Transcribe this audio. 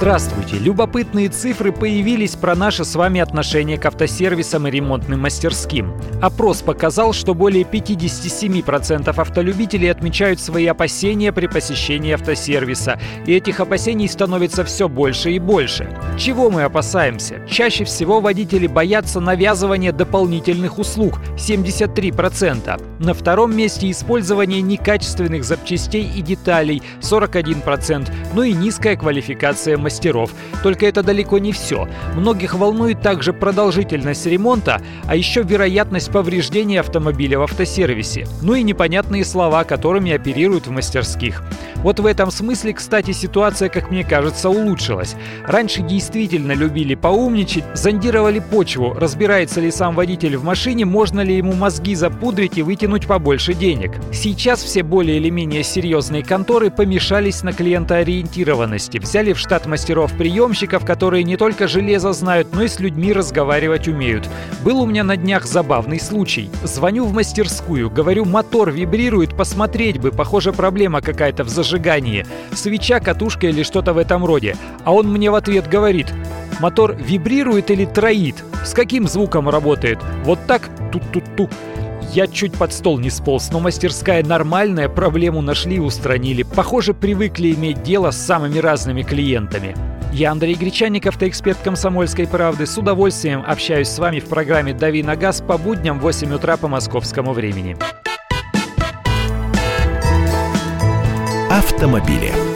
Здравствуйте! Любопытные цифры появились про наше с вами отношение к автосервисам и ремонтным мастерским. Опрос показал, что более 57% автолюбителей отмечают свои опасения при посещении автосервиса, и этих опасений становится все больше и больше. Чего мы опасаемся? Чаще всего водители боятся навязывания дополнительных услуг – 73%. На втором месте использование некачественных запчастей и деталей – 41%, ну и низкая квалификация мастеров мастеров. Только это далеко не все. Многих волнует также продолжительность ремонта, а еще вероятность повреждения автомобиля в автосервисе. Ну и непонятные слова, которыми оперируют в мастерских. Вот в этом смысле, кстати, ситуация, как мне кажется, улучшилась. Раньше действительно любили поумничать, зондировали почву, разбирается ли сам водитель в машине, можно ли ему мозги запудрить и вытянуть побольше денег. Сейчас все более или менее серьезные конторы помешались на клиентоориентированности, взяли в штат мастеров мастеров-приемщиков, которые не только железо знают, но и с людьми разговаривать умеют. Был у меня на днях забавный случай. Звоню в мастерскую, говорю, мотор вибрирует, посмотреть бы, похоже, проблема какая-то в зажигании. Свеча, катушка или что-то в этом роде. А он мне в ответ говорит, мотор вибрирует или троит? С каким звуком работает? Вот так? Тут-тут-ту. Я чуть под стол не сполз, но мастерская нормальная, проблему нашли и устранили. Похоже, привыкли иметь дело с самыми разными клиентами. Я Андрей Гречанник, автоэксперт «Комсомольской правды». С удовольствием общаюсь с вами в программе «Дави на газ» по будням в 8 утра по московскому времени. Автомобили.